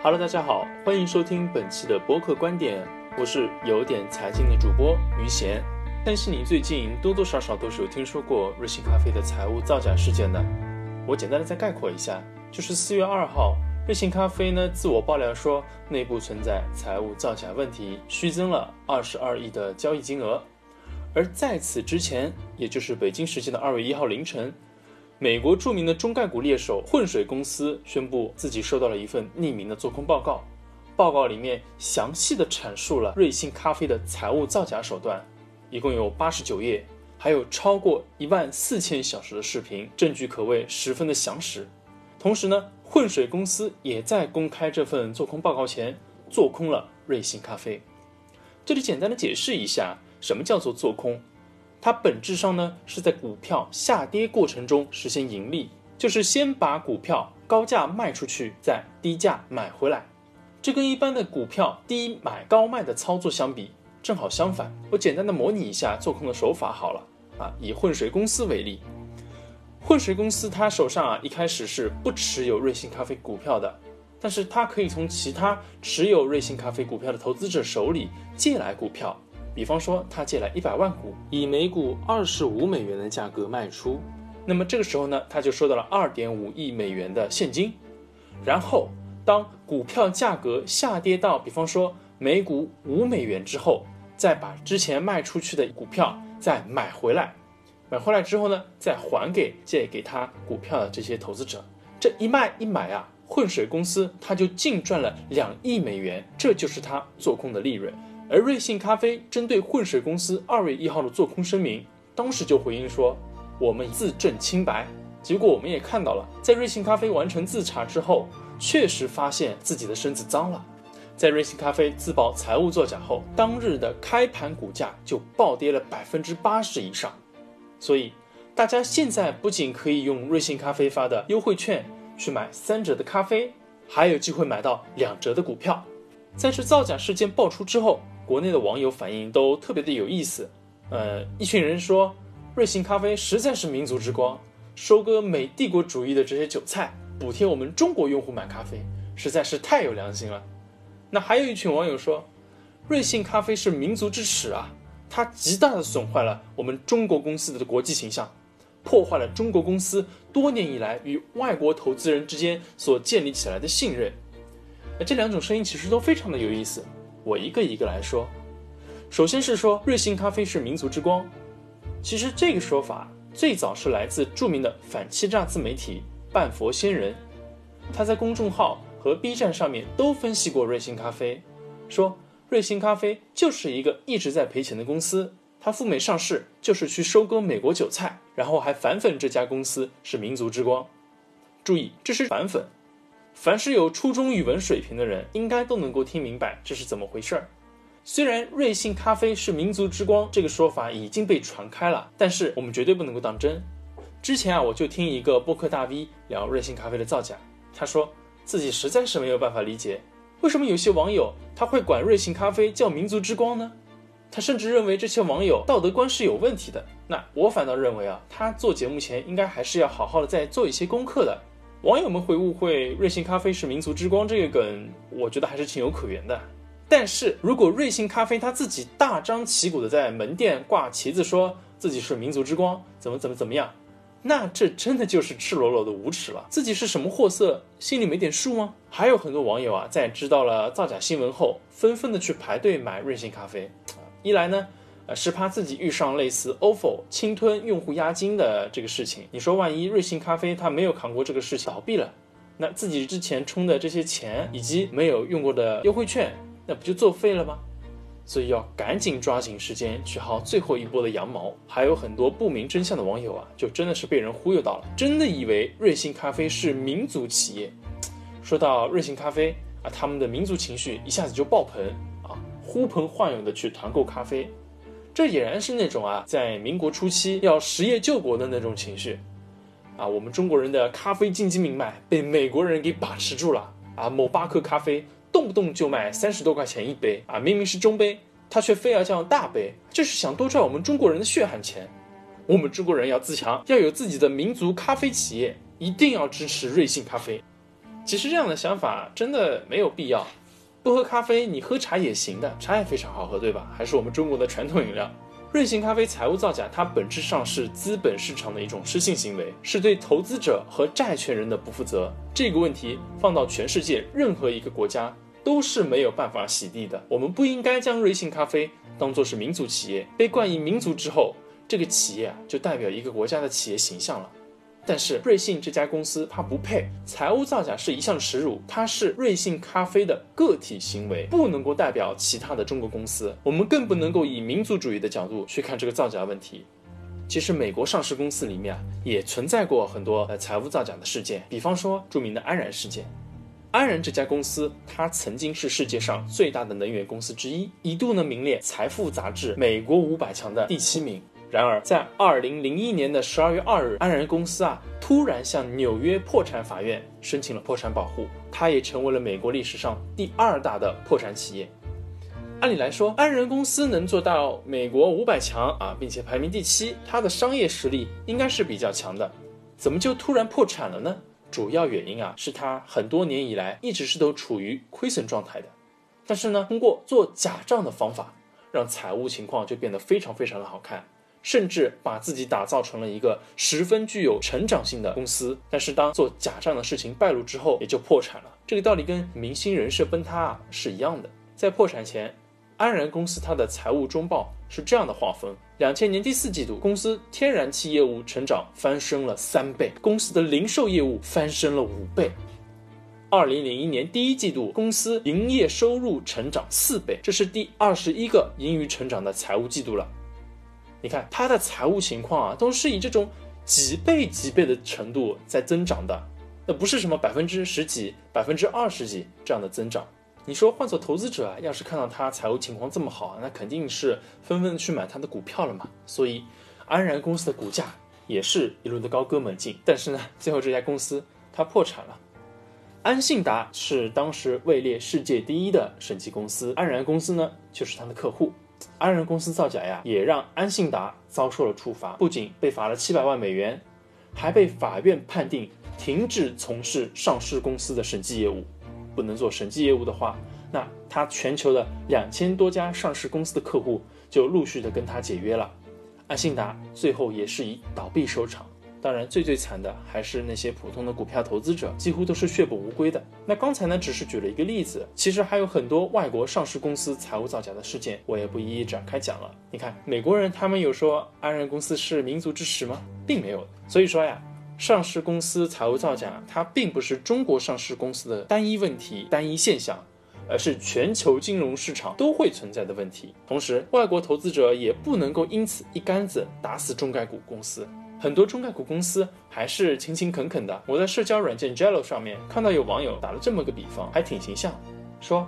Hello，大家好，欢迎收听本期的播客观点，我是有点财经的主播于贤。相信你最近多多少少都是有听说过瑞幸咖啡的财务造假事件的。我简单的再概括一下，就是四月二号，瑞幸咖啡呢自我爆料说内部存在财务造假问题，虚增了二十二亿的交易金额。而在此之前，也就是北京时间的二月一号凌晨。美国著名的中概股猎手混水公司宣布自己收到了一份匿名的做空报告，报告里面详细的阐述了瑞幸咖啡的财务造假手段，一共有八十九页，还有超过一万四千小时的视频，证据可谓十分的详实。同时呢，混水公司也在公开这份做空报告前做空了瑞幸咖啡。这里简单的解释一下，什么叫做做空？它本质上呢是在股票下跌过程中实现盈利，就是先把股票高价卖出去，再低价买回来。这跟一般的股票低买高卖的操作相比，正好相反。我简单的模拟一下做空的手法好了啊，以混水公司为例，混水公司它手上啊一开始是不持有瑞幸咖啡股票的，但是它可以从其他持有瑞幸咖啡股票的投资者手里借来股票。比方说，他借来一百万股，以每股二十五美元的价格卖出，那么这个时候呢，他就收到了二点五亿美元的现金。然后，当股票价格下跌到比方说每股五美元之后，再把之前卖出去的股票再买回来，买回来之后呢，再还给借给他股票的这些投资者。这一卖一买啊，混水公司他就净赚了两亿美元，这就是他做空的利润。而瑞幸咖啡针对混水公司二月一号的做空声明，当时就回应说：“我们自证清白。”结果我们也看到了，在瑞幸咖啡完成自查之后，确实发现自己的身子脏了。在瑞幸咖啡自曝财务作假后，当日的开盘股价就暴跌了百分之八十以上。所以，大家现在不仅可以用瑞幸咖啡发的优惠券去买三折的咖啡，还有机会买到两折的股票。在这造假事件爆出之后，国内的网友反应都特别的有意思，呃，一群人说瑞幸咖啡实在是民族之光，收割美帝国主义的这些韭菜，补贴我们中国用户买咖啡，实在是太有良心了。那还有一群网友说，瑞幸咖啡是民族之耻啊，它极大的损坏了我们中国公司的国际形象，破坏了中国公司多年以来与外国投资人之间所建立起来的信任。那这两种声音其实都非常的有意思。我一个一个来说，首先是说瑞幸咖啡是民族之光，其实这个说法最早是来自著名的反欺诈自媒体半佛仙人，他在公众号和 B 站上面都分析过瑞幸咖啡，说瑞幸咖啡就是一个一直在赔钱的公司，他赴美上市就是去收割美国韭菜，然后还反粉这家公司是民族之光。注意，这是反粉。凡是有初中语文水平的人，应该都能够听明白这是怎么回事儿。虽然瑞幸咖啡是民族之光这个说法已经被传开了，但是我们绝对不能够当真。之前啊，我就听一个播客大 V 聊瑞幸咖啡的造假，他说自己实在是没有办法理解，为什么有些网友他会管瑞幸咖啡叫民族之光呢？他甚至认为这些网友道德观是有问题的。那我反倒认为啊，他做节目前应该还是要好好的再做一些功课的。网友们会误会瑞幸咖啡是民族之光这个梗，我觉得还是情有可原的。但是如果瑞幸咖啡他自己大张旗鼓的在门店挂旗子，说自己是民族之光，怎么怎么怎么样，那这真的就是赤裸裸的无耻了。自己是什么货色，心里没点数吗？还有很多网友啊，在知道了造假新闻后，纷纷的去排队买瑞幸咖啡。一来呢。是怕自己遇上类似 ofo 侵吞用户押金的这个事情。你说，万一瑞幸咖啡它没有扛过这个事情倒闭了，那自己之前充的这些钱以及没有用过的优惠券，那不就作废了吗？所以要赶紧抓紧时间去薅最后一波的羊毛。还有很多不明真相的网友啊，就真的是被人忽悠到了，真的以为瑞幸咖啡是民族企业。说到瑞幸咖啡啊，他们的民族情绪一下子就爆棚啊，呼朋唤友的去团购咖啡。这俨然是那种啊，在民国初期要实业救国的那种情绪，啊，我们中国人的咖啡经济命脉被美国人给把持住了啊！某巴克咖啡动不动就卖三十多块钱一杯啊，明明是中杯，他却非要叫大杯，就是想多赚我们中国人的血汗钱。我们中国人要自强，要有自己的民族咖啡企业，一定要支持瑞幸咖啡。其实这样的想法真的没有必要。不喝咖啡，你喝茶也行的，茶也非常好喝，对吧？还是我们中国的传统饮料。瑞幸咖啡财务造假，它本质上是资本市场的一种失信行为，是对投资者和债权人的不负责。这个问题放到全世界任何一个国家都是没有办法洗地的。我们不应该将瑞幸咖啡当作是民族企业，被冠以民族之后，这个企业就代表一个国家的企业形象了。但是瑞幸这家公司它不配，财务造假是一项耻辱，它是瑞幸咖啡的个体行为，不能够代表其他的中国公司。我们更不能够以民族主义的角度去看这个造假问题。其实美国上市公司里面啊也存在过很多呃财务造假的事件，比方说著名的安然事件。安然这家公司，它曾经是世界上最大的能源公司之一，一度呢名列财富杂志美国五百强的第七名。然而，在二零零一年的十二月二日，安然公司啊突然向纽约破产法院申请了破产保护，它也成为了美国历史上第二大的破产企业。按理来说，安然公司能做到美国五百强啊，并且排名第七，它的商业实力应该是比较强的，怎么就突然破产了呢？主要原因啊是它很多年以来一直是都处于亏损状态的，但是呢，通过做假账的方法，让财务情况就变得非常非常的好看。甚至把自己打造成了一个十分具有成长性的公司，但是当做假账的事情败露之后，也就破产了。这个道理跟明星人设崩塌啊是一样的。在破产前，安然公司它的财务中报是这样的划分：两千年第四季度，公司天然气业务成长翻身了三倍，公司的零售业务翻身了五倍。二零零一年第一季度，公司营业收入成长四倍，这是第二十一个盈余成长的财务季度了。你看它的财务情况啊，都是以这种几倍几倍的程度在增长的，那不是什么百分之十几、百分之二十几这样的增长。你说换做投资者啊，要是看到它财务情况这么好，那肯定是纷纷去买它的股票了嘛。所以安然公司的股价也是一路的高歌猛进。但是呢，最后这家公司它破产了。安信达是当时位列世界第一的审计公司，安然公司呢就是它的客户。安然公司造假呀，也让安信达遭受了处罚，不仅被罚了七百万美元，还被法院判定停止从事上市公司的审计业务。不能做审计业务的话，那他全球的两千多家上市公司的客户就陆续的跟他解约了。安信达最后也是以倒闭收场。当然，最最惨的还是那些普通的股票投资者，几乎都是血本无归的。那刚才呢，只是举了一个例子，其实还有很多外国上市公司财务造假的事件，我也不一一展开讲了。你看，美国人他们有说安然公司是民族之耻吗？并没有。所以说呀，上市公司财务造假，它并不是中国上市公司的单一问题、单一现象，而是全球金融市场都会存在的问题。同时，外国投资者也不能够因此一竿子打死中概股公司。很多中概股公司还是勤勤恳恳的。我在社交软件 Jello 上面看到有网友打了这么个比方，还挺形象，说，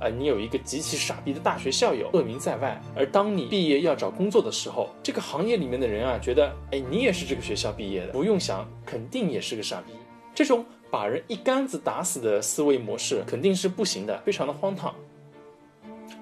啊，你有一个极其傻逼的大学校友，恶名在外，而当你毕业要找工作的时候，这个行业里面的人啊，觉得，哎，你也是这个学校毕业的，不用想，肯定也是个傻逼。这种把人一竿子打死的思维模式肯定是不行的，非常的荒唐。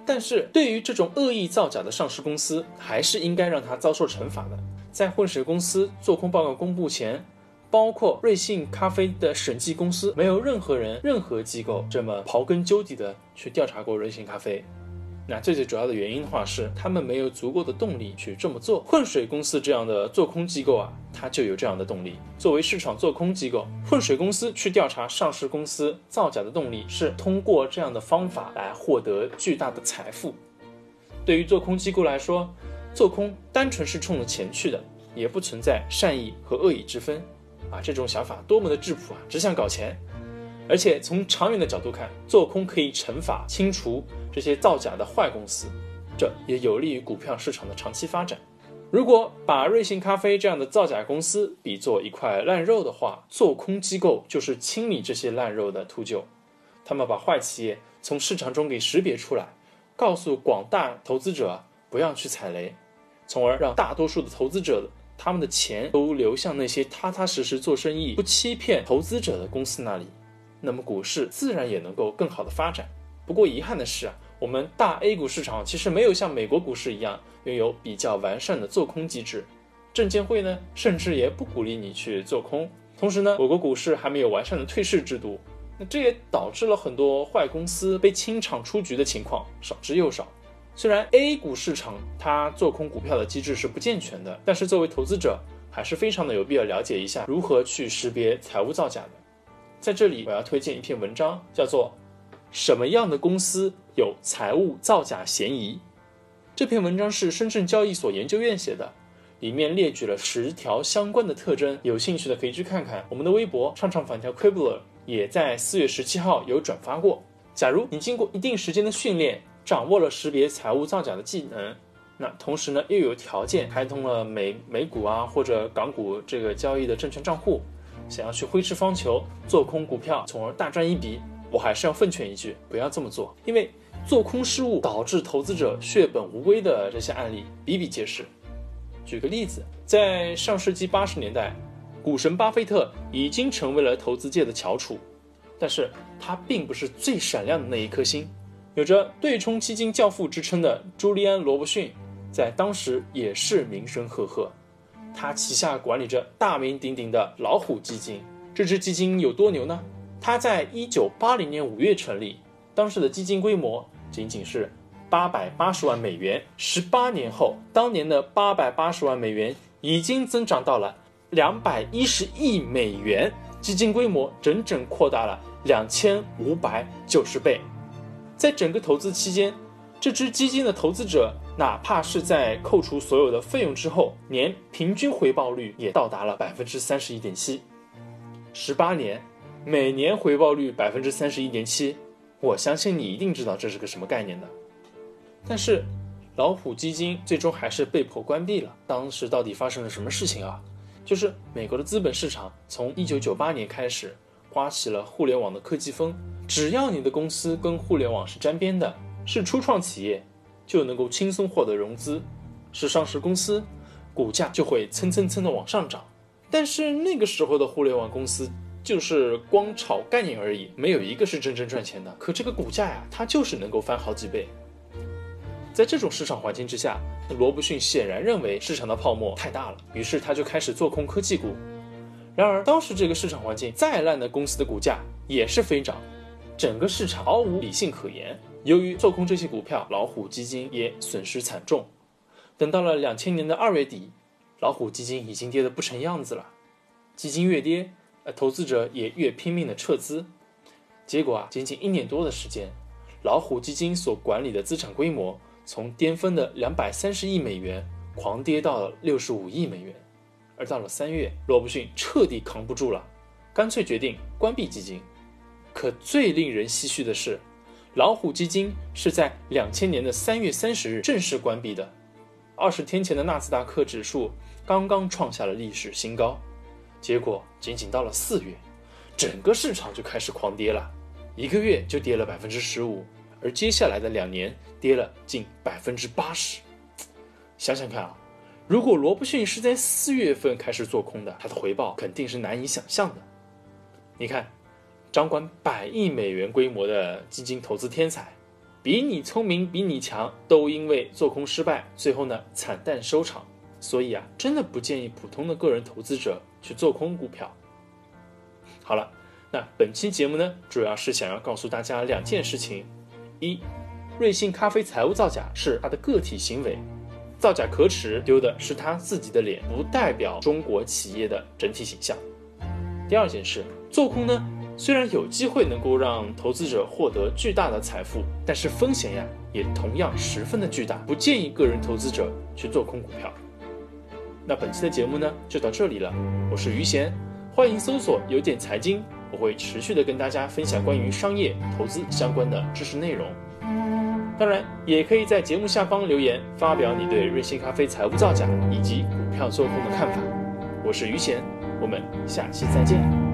但是对于这种恶意造假的上市公司，还是应该让他遭受惩罚的。在混水公司做空报告公布前，包括瑞幸咖啡的审计公司，没有任何人、任何机构这么刨根究底的去调查过瑞幸咖啡。那最最主要的原因的话，是他们没有足够的动力去这么做。混水公司这样的做空机构啊，它就有这样的动力。作为市场做空机构，混水公司去调查上市公司造假的动力，是通过这样的方法来获得巨大的财富。对于做空机构来说，做空单纯是冲着钱去的，也不存在善意和恶意之分，啊，这种想法多么的质朴啊，只想搞钱。而且从长远的角度看，做空可以惩罚清除这些造假的坏公司，这也有利于股票市场的长期发展。如果把瑞幸咖啡这样的造假公司比作一块烂肉的话，做空机构就是清理这些烂肉的秃鹫，他们把坏企业从市场中给识别出来，告诉广大投资者不要去踩雷。从而让大多数的投资者，他们的钱都流向那些踏踏实实做生意、不欺骗投资者的公司那里，那么股市自然也能够更好的发展。不过遗憾的是啊，我们大 A 股市场其实没有像美国股市一样拥有比较完善的做空机制，证监会呢甚至也不鼓励你去做空。同时呢，我国股市还没有完善的退市制度，那这也导致了很多坏公司被清场出局的情况少之又少。虽然 A 股市场它做空股票的机制是不健全的，但是作为投资者还是非常的有必要了解一下如何去识别财务造假的。在这里我要推荐一篇文章，叫做《什么样的公司有财务造假嫌疑》。这篇文章是深圳交易所研究院写的，里面列举了十条相关的特征，有兴趣的可以去看看。我们的微博唱唱反调 Quibbler 也在四月十七号有转发过。假如你经过一定时间的训练，掌握了识别财务造假的技能，那同时呢又有条件开通了美美股啊或者港股这个交易的证券账户，想要去挥斥方遒做空股票，从而大赚一笔，我还是要奉劝一句，不要这么做，因为。做空失误导致投资者血本无归的这些案例比比皆是。举个例子，在上世纪八十年代，股神巴菲特已经成为了投资界的翘楚，但是他并不是最闪亮的那一颗星。有着对冲基金教父之称的朱利安·罗伯逊，在当时也是名声赫赫。他旗下管理着大名鼎鼎的老虎基金，这支基金有多牛呢？他在一九八零年五月成立，当时的基金规模。仅仅是八百八十万美元，十八年后，当年的八百八十万美元已经增长到了两百一十亿美元，基金规模整整扩大了两千五百九十倍。在整个投资期间，这支基金的投资者，哪怕是在扣除所有的费用之后，年平均回报率也到达了百分之三十一点七。十八年，每年回报率百分之三十一点七。我相信你一定知道这是个什么概念的，但是老虎基金最终还是被迫关闭了。当时到底发生了什么事情啊？就是美国的资本市场从一九九八年开始刮起了互联网的科技风，只要你的公司跟互联网是沾边的，是初创企业，就能够轻松获得融资，是上市公司，股价就会蹭蹭蹭的往上涨。但是那个时候的互联网公司。就是光炒概念而已，没有一个是真正赚钱的。可这个股价呀，它就是能够翻好几倍。在这种市场环境之下，罗伯逊显然认为市场的泡沫太大了，于是他就开始做空科技股。然而当时这个市场环境再烂的公司的股价也是飞涨，整个市场毫无理性可言。由于做空这些股票，老虎基金也损失惨重。等到了两千年的二月底，老虎基金已经跌得不成样子了，基金越跌。投资者也越拼命的撤资，结果啊，仅仅一年多的时间，老虎基金所管理的资产规模从巅峰的两百三十亿美元狂跌到了六十五亿美元。而到了三月，罗伯逊彻底扛不住了，干脆决定关闭基金。可最令人唏嘘的是，老虎基金是在两千年的三月三十日正式关闭的。二十天前的纳斯达克指数刚刚创下了历史新高。结果仅仅到了四月，整个市场就开始狂跌了，一个月就跌了百分之十五，而接下来的两年跌了近百分之八十。想想看啊，如果罗伯逊是在四月份开始做空的，他的回报肯定是难以想象的。你看，掌管百亿美元规模的基金投资天才，比你聪明、比你强，都因为做空失败，最后呢惨淡收场。所以啊，真的不建议普通的个人投资者。去做空股票。好了，那本期节目呢，主要是想要告诉大家两件事情：一，瑞幸咖啡财务造假是他的个体行为，造假可耻，丢的是他自己的脸，不代表中国企业的整体形象。第二件事，做空呢，虽然有机会能够让投资者获得巨大的财富，但是风险呀，也同样十分的巨大，不建议个人投资者去做空股票。那本期的节目呢，就到这里了。我是于贤，欢迎搜索“有点财经”，我会持续的跟大家分享关于商业投资相关的知识内容。当然，也可以在节目下方留言，发表你对瑞幸咖啡财务造假以及股票做空的看法。我是于贤，我们下期再见。